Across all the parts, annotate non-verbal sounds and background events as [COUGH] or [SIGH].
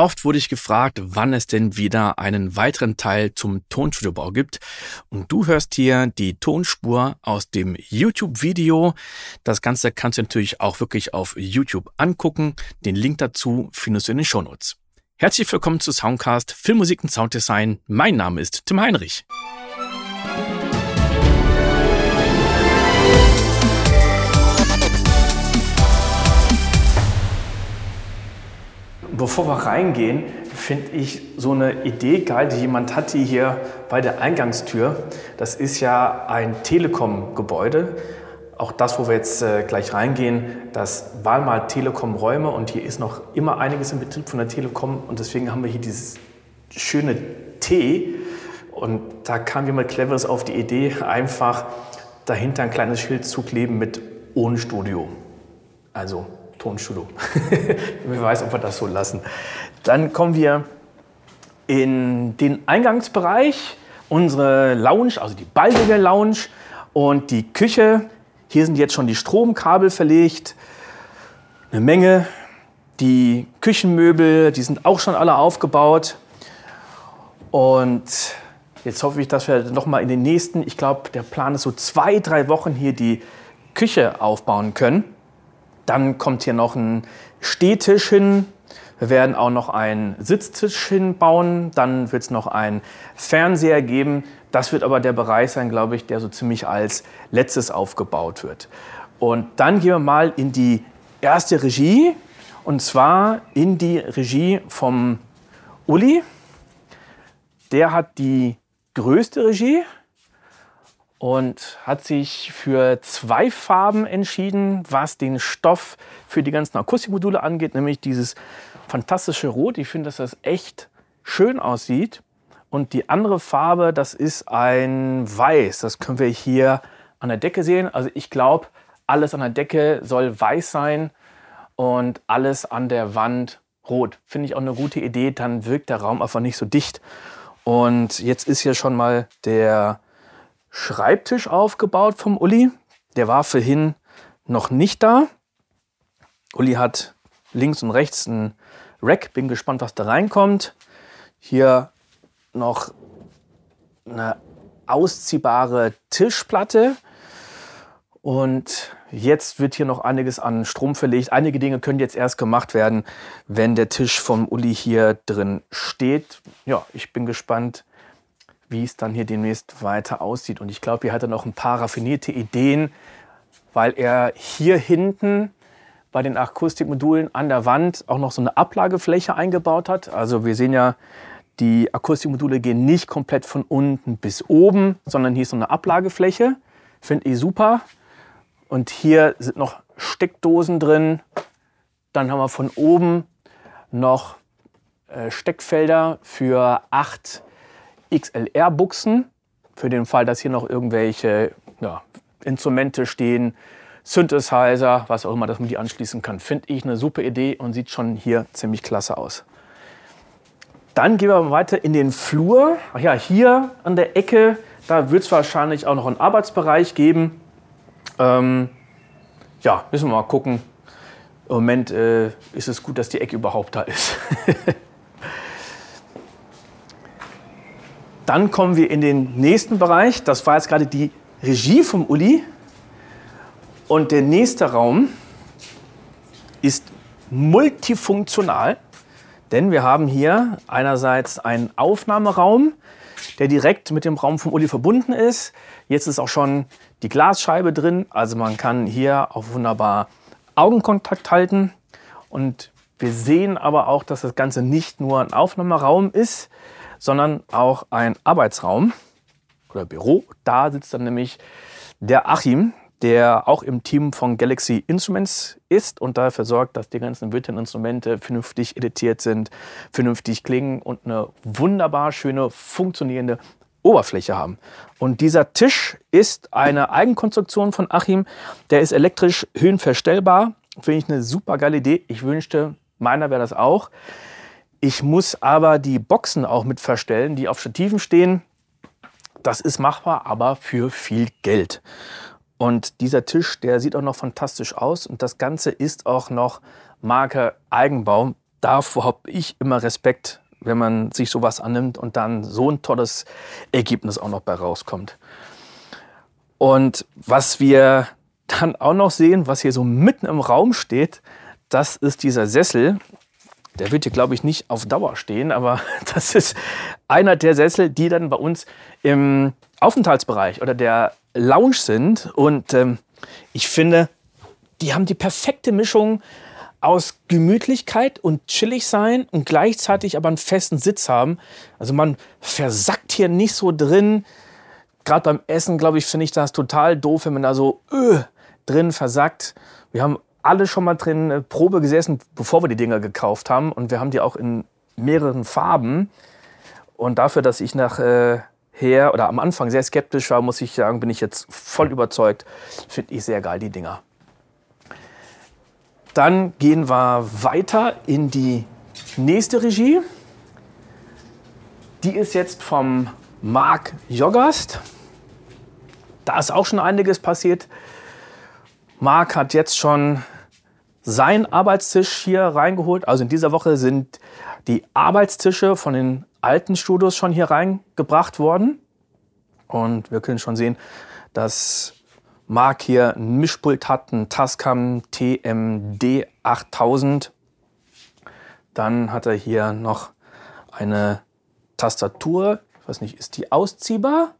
Oft wurde ich gefragt, wann es denn wieder einen weiteren Teil zum Tonstudiobau gibt. Und du hörst hier die Tonspur aus dem YouTube-Video. Das Ganze kannst du natürlich auch wirklich auf YouTube angucken. Den Link dazu findest du in den Shownotes. Herzlich willkommen zu Soundcast Filmmusik und Sounddesign. Mein Name ist Tim Heinrich. Bevor wir reingehen, finde ich so eine Idee geil, die jemand hat, die hier bei der Eingangstür. Das ist ja ein Telekom-Gebäude. Auch das, wo wir jetzt äh, gleich reingehen, das waren mal Telekom-Räume und hier ist noch immer einiges in Betrieb von der Telekom und deswegen haben wir hier dieses schöne T und da kam jemand Cleveres auf die Idee, einfach dahinter ein kleines Schild zu kleben mit ohne Studio. Also Tonstudio. [LAUGHS] Wer weiß, ob wir das so lassen. Dann kommen wir in den Eingangsbereich, unsere Lounge, also die baldige Lounge und die Küche. Hier sind jetzt schon die Stromkabel verlegt, eine Menge. Die Küchenmöbel, die sind auch schon alle aufgebaut. Und jetzt hoffe ich, dass wir noch mal in den nächsten, ich glaube, der Plan ist so zwei, drei Wochen hier die Küche aufbauen können. Dann kommt hier noch ein Stehtisch hin. Wir werden auch noch einen Sitztisch hinbauen. Dann wird es noch einen Fernseher geben. Das wird aber der Bereich sein, glaube ich, der so ziemlich als letztes aufgebaut wird. Und dann gehen wir mal in die erste Regie. Und zwar in die Regie vom Uli. Der hat die größte Regie und hat sich für zwei Farben entschieden, was den Stoff für die ganzen Akustikmodule angeht, nämlich dieses fantastische Rot. Ich finde, dass das echt schön aussieht. Und die andere Farbe, das ist ein Weiß. Das können wir hier an der Decke sehen. Also ich glaube, alles an der Decke soll weiß sein und alles an der Wand rot. Finde ich auch eine gute Idee. Dann wirkt der Raum einfach nicht so dicht. Und jetzt ist hier schon mal der Schreibtisch aufgebaut vom Uli. Der war vorhin noch nicht da. Uli hat links und rechts ein Rack. Bin gespannt, was da reinkommt. Hier noch eine ausziehbare Tischplatte. Und jetzt wird hier noch einiges an Strom verlegt. Einige Dinge können jetzt erst gemacht werden, wenn der Tisch vom Uli hier drin steht. Ja, ich bin gespannt, wie es dann hier demnächst weiter aussieht. Und ich glaube, hier hat er noch ein paar raffinierte Ideen, weil er hier hinten bei den Akustikmodulen an der Wand auch noch so eine Ablagefläche eingebaut hat. Also wir sehen ja, die Akustikmodule gehen nicht komplett von unten bis oben, sondern hier ist so eine Ablagefläche. Finde ich super. Und hier sind noch Steckdosen drin. Dann haben wir von oben noch äh, Steckfelder für acht XLR-Buchsen, für den Fall, dass hier noch irgendwelche ja, Instrumente stehen, Synthesizer, was auch immer, dass man die anschließen kann. Finde ich eine super Idee und sieht schon hier ziemlich klasse aus. Dann gehen wir weiter in den Flur. Ach ja, hier an der Ecke, da wird es wahrscheinlich auch noch einen Arbeitsbereich geben. Ähm, ja, müssen wir mal gucken. Im Moment äh, ist es gut, dass die Ecke überhaupt da ist. [LAUGHS] Dann kommen wir in den nächsten Bereich. Das war jetzt gerade die Regie vom Uli. Und der nächste Raum ist multifunktional, denn wir haben hier einerseits einen Aufnahmeraum, der direkt mit dem Raum vom Uli verbunden ist. Jetzt ist auch schon die Glasscheibe drin, also man kann hier auch wunderbar Augenkontakt halten. Und wir sehen aber auch, dass das Ganze nicht nur ein Aufnahmeraum ist, sondern auch ein Arbeitsraum oder Büro. Da sitzt dann nämlich der Achim, der auch im Team von Galaxy Instruments ist und dafür sorgt, dass die ganzen virtuellen Instrumente vernünftig editiert sind, vernünftig klingen und eine wunderbar schöne funktionierende Oberfläche haben. Und dieser Tisch ist eine Eigenkonstruktion von Achim. Der ist elektrisch höhenverstellbar. Finde ich eine super geile Idee. Ich wünschte, meiner wäre das auch. Ich muss aber die Boxen auch mit verstellen, die auf Stativen stehen. Das ist machbar, aber für viel Geld. Und dieser Tisch, der sieht auch noch fantastisch aus. Und das Ganze ist auch noch Marke Eigenbau. davor habe ich immer Respekt, wenn man sich sowas annimmt und dann so ein tolles Ergebnis auch noch bei rauskommt. Und was wir dann auch noch sehen, was hier so mitten im Raum steht, das ist dieser Sessel. Der wird hier, glaube ich, nicht auf Dauer stehen, aber [LAUGHS] das ist einer der Sessel, die dann bei uns im Aufenthaltsbereich oder der Lounge sind. Und ähm, ich finde, die haben die perfekte Mischung aus Gemütlichkeit und chillig sein und gleichzeitig aber einen festen Sitz haben. Also man versackt hier nicht so drin. Gerade beim Essen, glaube ich, finde ich das total doof, wenn man da so öh, drin versackt. Wir haben alle schon mal drin äh, Probe gesessen, bevor wir die Dinger gekauft haben. Und wir haben die auch in mehreren Farben. Und dafür, dass ich nachher äh, oder am Anfang sehr skeptisch war, muss ich sagen, bin ich jetzt voll überzeugt. Finde ich sehr geil, die Dinger. Dann gehen wir weiter in die nächste Regie. Die ist jetzt vom Marc Joggast. Da ist auch schon einiges passiert. Marc hat jetzt schon seinen Arbeitstisch hier reingeholt. Also in dieser Woche sind die Arbeitstische von den alten Studios schon hier reingebracht worden. Und wir können schon sehen, dass Marc hier ein Mischpult hat, ein Tascam TMD 8000. Dann hat er hier noch eine Tastatur. Ich weiß nicht, ist die ausziehbar?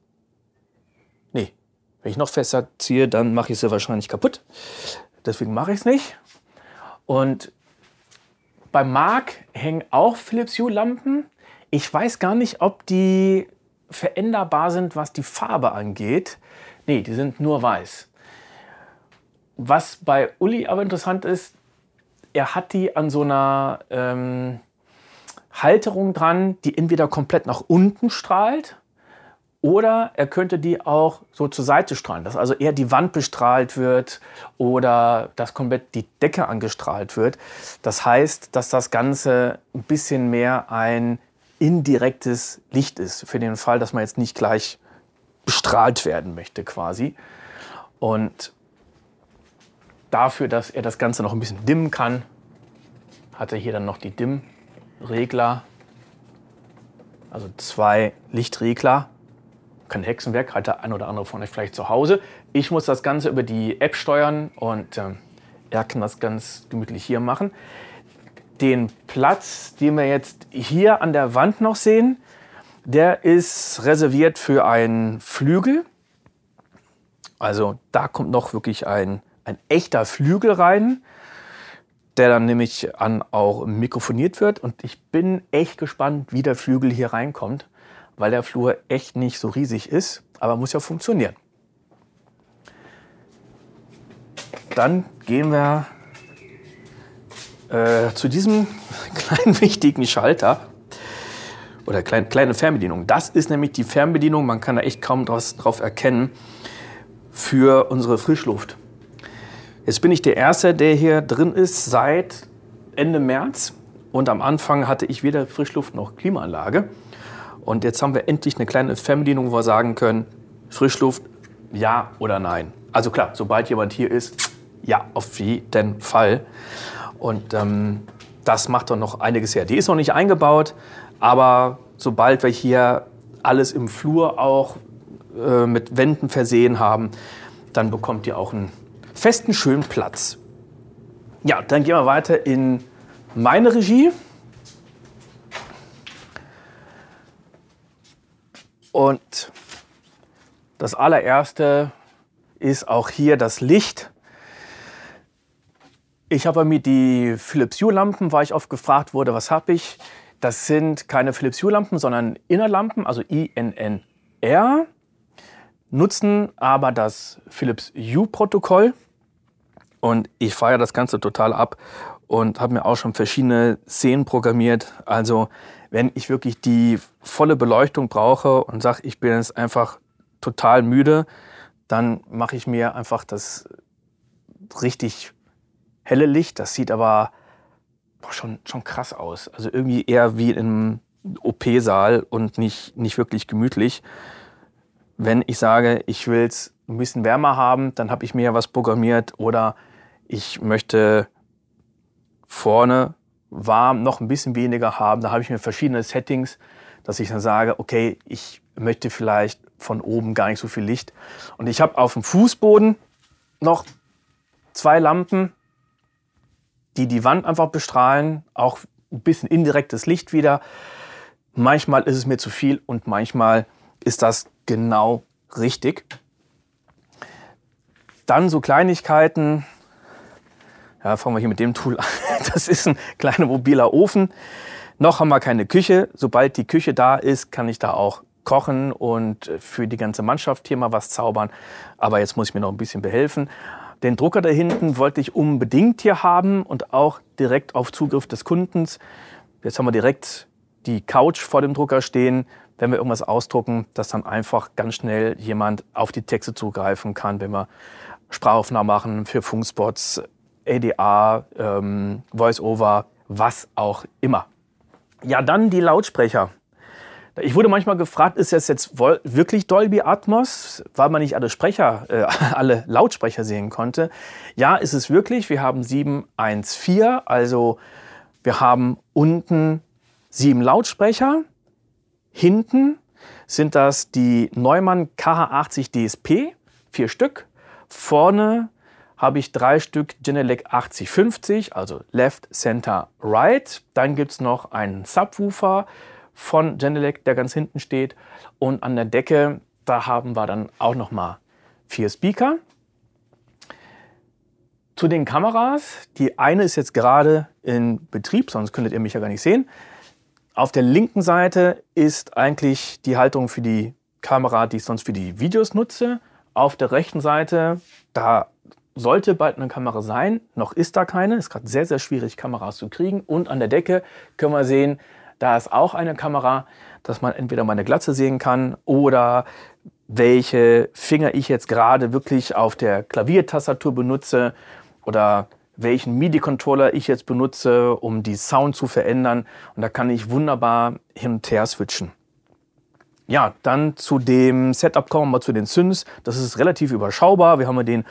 Wenn ich noch fester ziehe, dann mache ich sie wahrscheinlich kaputt. Deswegen mache ich es nicht. Und bei Marc hängen auch Philips Hue Lampen. Ich weiß gar nicht, ob die veränderbar sind, was die Farbe angeht. Nee, die sind nur weiß. Was bei Uli aber interessant ist, er hat die an so einer ähm, Halterung dran, die entweder komplett nach unten strahlt oder er könnte die auch so zur Seite strahlen, dass also eher die Wand bestrahlt wird oder dass komplett die Decke angestrahlt wird. Das heißt, dass das Ganze ein bisschen mehr ein indirektes Licht ist, für den Fall, dass man jetzt nicht gleich bestrahlt werden möchte quasi. Und dafür, dass er das Ganze noch ein bisschen dimmen kann, hat er hier dann noch die Dimmregler. Also zwei Lichtregler. Kein Hexenwerk, hat der ein oder andere von euch vielleicht zu Hause. Ich muss das Ganze über die App steuern und äh, er kann das ganz gemütlich hier machen. Den Platz, den wir jetzt hier an der Wand noch sehen, der ist reserviert für einen Flügel. Also da kommt noch wirklich ein, ein echter Flügel rein, der dann nämlich an auch mikrofoniert wird. Und ich bin echt gespannt, wie der Flügel hier reinkommt, weil der Flur echt nicht so riesig ist, aber muss ja funktionieren. Dann gehen wir äh, zu diesem [LAUGHS] kleinen wichtigen Schalter oder kleine, kleine Fernbedienung. Das ist nämlich die Fernbedienung, man kann da echt kaum draus, drauf erkennen, für unsere Frischluft. Jetzt bin ich der Erste, der hier drin ist seit Ende März. Und am Anfang hatte ich weder Frischluft noch Klimaanlage. Und jetzt haben wir endlich eine kleine Fernbedienung, wo wir sagen können, Frischluft, ja oder nein. Also klar, sobald jemand hier ist, ja, auf jeden Fall. Und ähm, das macht doch noch einiges her. Die ist noch nicht eingebaut, aber sobald wir hier alles im Flur auch äh, mit Wänden versehen haben, dann bekommt ihr auch einen festen, schönen Platz. Ja, dann gehen wir weiter in meine Regie. Und das allererste ist auch hier das Licht. Ich habe mir die Philips Hue Lampen, weil ich oft gefragt wurde, was habe ich. Das sind keine Philips Hue Lampen, sondern Innerlampen, also INNR, nutzen aber das Philips Hue Protokoll. Und ich feiere das Ganze total ab und habe mir auch schon verschiedene Szenen programmiert. Also wenn ich wirklich die volle Beleuchtung brauche und sage, ich bin jetzt einfach total müde, dann mache ich mir einfach das richtig helle Licht. Das sieht aber boah, schon, schon krass aus. Also irgendwie eher wie im OP-Saal und nicht, nicht wirklich gemütlich. Wenn ich sage, ich will es ein bisschen wärmer haben, dann habe ich mir ja was programmiert oder ich möchte vorne warm, noch ein bisschen weniger haben. Da habe ich mir verschiedene Settings, dass ich dann sage, okay, ich möchte vielleicht von oben gar nicht so viel Licht. Und ich habe auf dem Fußboden noch zwei Lampen, die die Wand einfach bestrahlen, auch ein bisschen indirektes Licht wieder. Manchmal ist es mir zu viel und manchmal ist das genau richtig. Dann so Kleinigkeiten. Ja, fangen wir hier mit dem Tool an. [LAUGHS] Das ist ein kleiner mobiler Ofen. Noch haben wir keine Küche. Sobald die Küche da ist, kann ich da auch kochen und für die ganze Mannschaft hier mal was zaubern. Aber jetzt muss ich mir noch ein bisschen behelfen. Den Drucker da hinten wollte ich unbedingt hier haben und auch direkt auf Zugriff des Kundens. Jetzt haben wir direkt die Couch vor dem Drucker stehen. Wenn wir irgendwas ausdrucken, dass dann einfach ganz schnell jemand auf die Texte zugreifen kann, wenn wir Sprachaufnahmen machen für Funkspots, ADA, ähm, Voice-Over, was auch immer. Ja, dann die Lautsprecher. Ich wurde manchmal gefragt, ist das jetzt wirklich Dolby Atmos, weil man nicht alle Sprecher, äh, [LAUGHS] alle Lautsprecher sehen konnte. Ja, ist es wirklich. Wir haben 714, also wir haben unten sieben Lautsprecher. Hinten sind das die Neumann KH80 DSP, vier Stück. Vorne habe ich drei Stück Genelec 8050, also Left, Center, Right. Dann gibt es noch einen Subwoofer von Genelec, der ganz hinten steht. Und an der Decke, da haben wir dann auch noch mal vier Speaker. Zu den Kameras. Die eine ist jetzt gerade in Betrieb, sonst könntet ihr mich ja gar nicht sehen. Auf der linken Seite ist eigentlich die Haltung für die Kamera, die ich sonst für die Videos nutze. Auf der rechten Seite, da sollte bald eine Kamera sein. Noch ist da keine. Ist gerade sehr, sehr schwierig, Kameras zu kriegen. Und an der Decke können wir sehen, da ist auch eine Kamera, dass man entweder meine Glatze sehen kann oder welche Finger ich jetzt gerade wirklich auf der Klaviertastatur benutze oder welchen MIDI-Controller ich jetzt benutze, um die Sound zu verändern. Und da kann ich wunderbar hin und her switchen. Ja, dann zu dem Setup kommen wir zu den Synths. Das ist relativ überschaubar. Wir haben den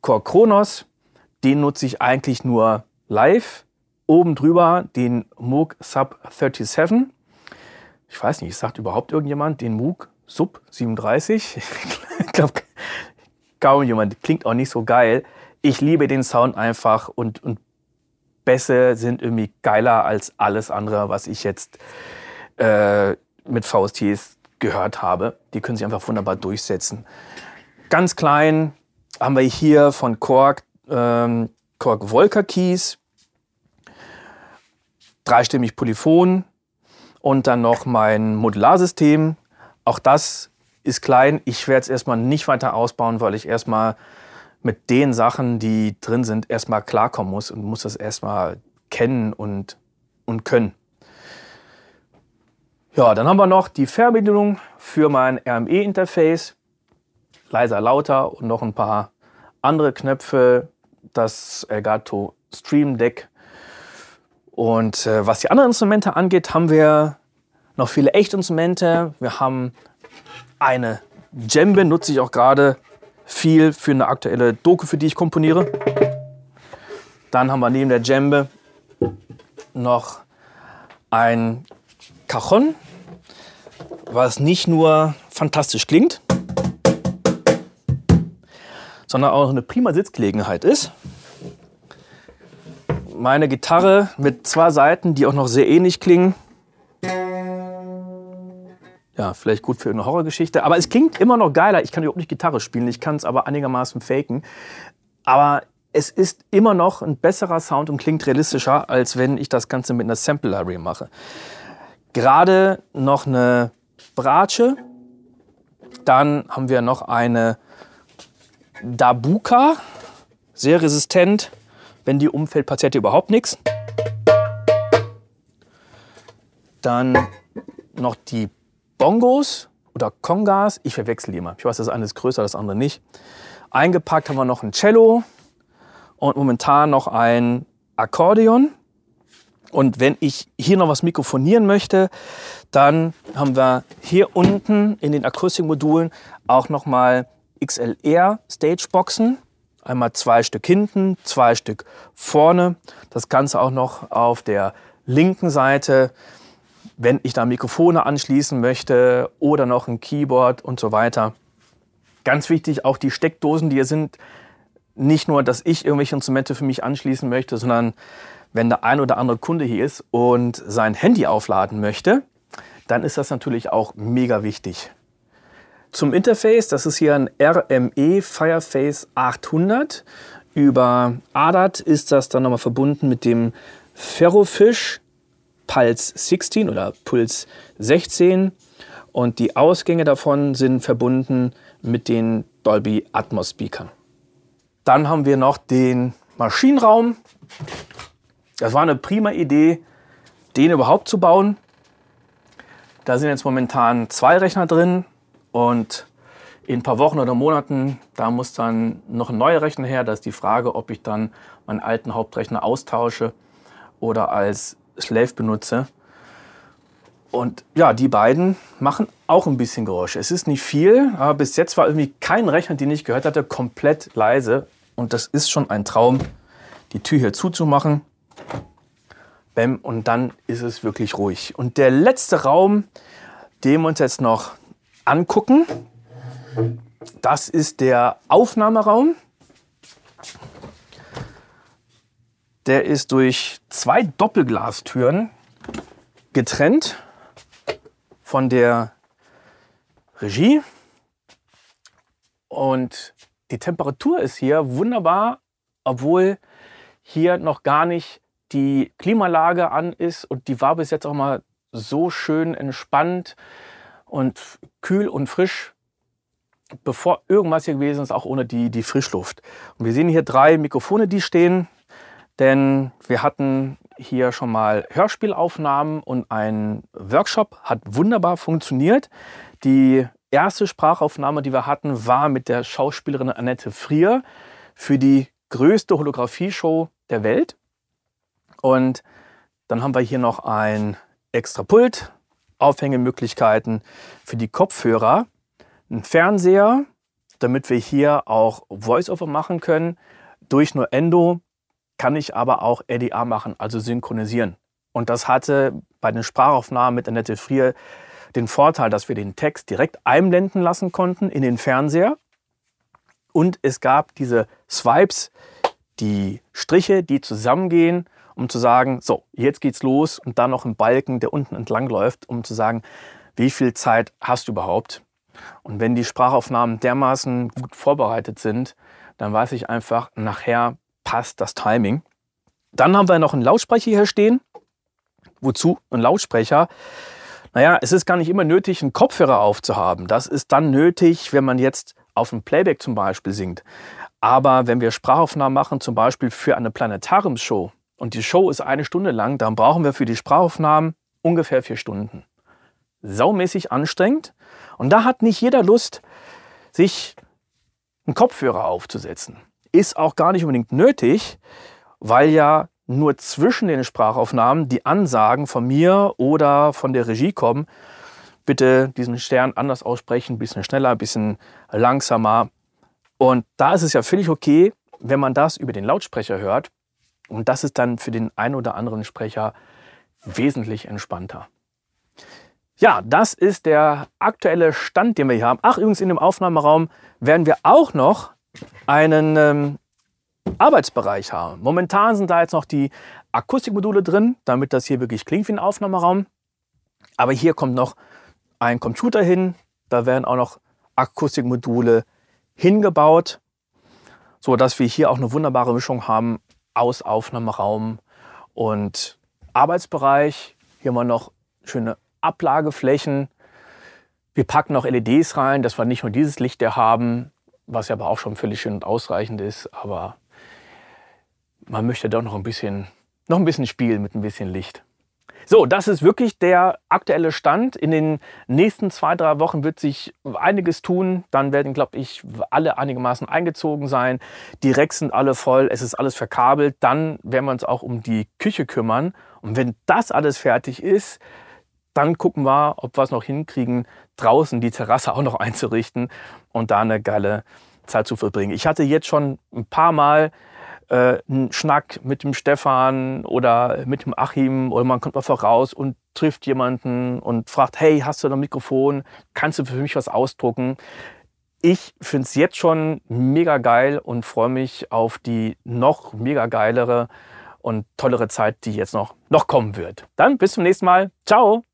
Core Kronos. Den nutze ich eigentlich nur live oben drüber den Moog Sub 37. Ich weiß nicht, sagt überhaupt irgendjemand den Moog Sub 37? [LAUGHS] ich glaube, kaum jemand. Klingt auch nicht so geil. Ich liebe den Sound einfach und, und Bässe sind irgendwie geiler als alles andere, was ich jetzt äh, mit VSTs gehört habe. Die können sich einfach wunderbar durchsetzen. Ganz klein haben wir hier von Korg, ähm, Korg Volker Keys dreistimmig Polyphon und dann noch mein Modularsystem. Auch das ist klein. Ich werde es erstmal nicht weiter ausbauen, weil ich erstmal mit den Sachen, die drin sind, erstmal klarkommen muss und muss das erstmal kennen und, und können. Ja, dann haben wir noch die Fernbedienung für mein RME-Interface. Leiser, lauter und noch ein paar andere Knöpfe. Das Elgato Stream Deck und äh, was die anderen Instrumente angeht, haben wir noch viele Echtinstrumente. Wir haben eine Djembe, nutze ich auch gerade viel für eine aktuelle Doku, für die ich komponiere. Dann haben wir neben der Djembe noch ein Cajon, was nicht nur fantastisch klingt, sondern auch eine prima Sitzgelegenheit ist meine Gitarre mit zwei Seiten, die auch noch sehr ähnlich klingen. Ja, vielleicht gut für eine Horrorgeschichte. Aber es klingt immer noch geiler. Ich kann überhaupt nicht Gitarre spielen, ich kann es aber einigermaßen faken. Aber es ist immer noch ein besserer Sound und klingt realistischer, als wenn ich das Ganze mit einer Sample Library mache. Gerade noch eine Bratsche. Dann haben wir noch eine Dabuka, sehr resistent. Wenn die umfällt, passiert hier überhaupt nichts. Dann noch die Bongos oder Kongas. Ich verwechsel die immer. Ich weiß, das eine ist größer, das andere nicht. Eingepackt haben wir noch ein Cello und momentan noch ein Akkordeon. Und wenn ich hier noch was mikrofonieren möchte, dann haben wir hier unten in den Akustikmodulen auch noch mal XLR Stageboxen Einmal zwei Stück hinten, zwei Stück vorne. Das Ganze auch noch auf der linken Seite, wenn ich da Mikrofone anschließen möchte oder noch ein Keyboard und so weiter. Ganz wichtig, auch die Steckdosen, die hier sind, nicht nur, dass ich irgendwelche Instrumente für mich anschließen möchte, sondern wenn der ein oder andere Kunde hier ist und sein Handy aufladen möchte, dann ist das natürlich auch mega wichtig. Zum Interface, das ist hier ein RME Fireface 800. Über ADAT ist das dann nochmal verbunden mit dem Ferrofish Pulse 16 oder Puls 16 und die Ausgänge davon sind verbunden mit den Dolby Atmos Speakern. Dann haben wir noch den Maschinenraum. Das war eine prima Idee, den überhaupt zu bauen. Da sind jetzt momentan zwei Rechner drin und in ein paar Wochen oder Monaten, da muss dann noch ein neuer Rechner her. Da ist die Frage, ob ich dann meinen alten Hauptrechner austausche oder als Slave benutze. Und ja, die beiden machen auch ein bisschen Geräusch. Es ist nicht viel, aber bis jetzt war irgendwie kein Rechner, den ich gehört hatte, komplett leise. Und das ist schon ein Traum, die Tür hier zuzumachen. Bäm, und dann ist es wirklich ruhig. Und der letzte Raum, den wir uns jetzt noch angucken, das ist der Aufnahmeraum. Der ist durch zwei Doppelglastüren getrennt von der Regie. Und die Temperatur ist hier wunderbar, obwohl hier noch gar nicht die Klimalage an ist und die war bis jetzt auch mal so schön entspannt und kühl und frisch, bevor irgendwas hier gewesen ist, auch ohne die, die Frischluft. Und wir sehen hier drei Mikrofone, die stehen, denn wir hatten hier schon mal Hörspielaufnahmen und ein Workshop hat wunderbar funktioniert. Die erste Sprachaufnahme, die wir hatten, war mit der Schauspielerin Annette Frier für die größte Holographie-Show der Welt. Und dann haben wir hier noch ein extra Pult, Aufhängemöglichkeiten für die Kopfhörer, ein Fernseher, damit wir hier auch Voice-Over machen können. Durch nur Endo kann ich aber auch RDA machen, also synchronisieren. Und das hatte bei den Sprachaufnahmen mit Annette Frier den Vorteil, dass wir den Text direkt einblenden lassen konnten in den Fernseher. Und es gab diese Swipes, die Striche, die zusammengehen, um zu sagen, so, jetzt geht's los und dann noch ein Balken, der unten entlang läuft, um zu sagen, wie viel Zeit hast du überhaupt? Und wenn die Sprachaufnahmen dermaßen gut vorbereitet sind, dann weiß ich einfach, nachher passt das Timing. Dann haben wir noch einen Lautsprecher hier stehen. Wozu ein Lautsprecher? Naja, es ist gar nicht immer nötig, einen Kopfhörer aufzuhaben. Das ist dann nötig, wenn man jetzt auf dem Playback zum Beispiel singt. Aber wenn wir Sprachaufnahmen machen, zum Beispiel für eine Planetariumsshow, und die Show ist eine Stunde lang, dann brauchen wir für die Sprachaufnahmen ungefähr vier Stunden. Saumäßig anstrengend. Und da hat nicht jeder Lust, sich einen Kopfhörer aufzusetzen. Ist auch gar nicht unbedingt nötig, weil ja nur zwischen den Sprachaufnahmen die Ansagen von mir oder von der Regie kommen. Bitte diesen Stern anders aussprechen, ein bisschen schneller, ein bisschen langsamer. Und da ist es ja völlig okay, wenn man das über den Lautsprecher hört. Und das ist dann für den einen oder anderen Sprecher wesentlich entspannter. Ja, das ist der aktuelle Stand, den wir hier haben. Ach, übrigens in dem Aufnahmeraum werden wir auch noch einen ähm, Arbeitsbereich haben. Momentan sind da jetzt noch die Akustikmodule drin, damit das hier wirklich klingt wie ein Aufnahmeraum. Aber hier kommt noch ein Computer hin. Da werden auch noch Akustikmodule hingebaut, so dass wir hier auch eine wunderbare Mischung haben aus Aufnahmeraum und Arbeitsbereich. Hier haben wir noch schöne Ablageflächen. Wir packen noch LEDs rein, dass wir nicht nur dieses Licht hier haben, was ja aber auch schon völlig schön und ausreichend ist. Aber man möchte doch noch ein bisschen, noch ein bisschen spielen mit ein bisschen Licht. So, das ist wirklich der aktuelle Stand. In den nächsten zwei, drei Wochen wird sich einiges tun. Dann werden, glaube ich, alle einigermaßen eingezogen sein. Die Racks sind alle voll, es ist alles verkabelt. Dann werden wir uns auch um die Küche kümmern. Und wenn das alles fertig ist, dann gucken wir, ob wir es noch hinkriegen, draußen die Terrasse auch noch einzurichten und da eine geile Zeit zu verbringen. Ich hatte jetzt schon ein paar Mal äh, einen Schnack mit dem Stefan oder mit dem Achim oder man kommt einfach raus und trifft jemanden und fragt, hey, hast du ein Mikrofon? Kannst du für mich was ausdrucken? Ich finde es jetzt schon mega geil und freue mich auf die noch mega geilere und tollere Zeit, die jetzt noch, noch kommen wird. Dann bis zum nächsten Mal. Ciao!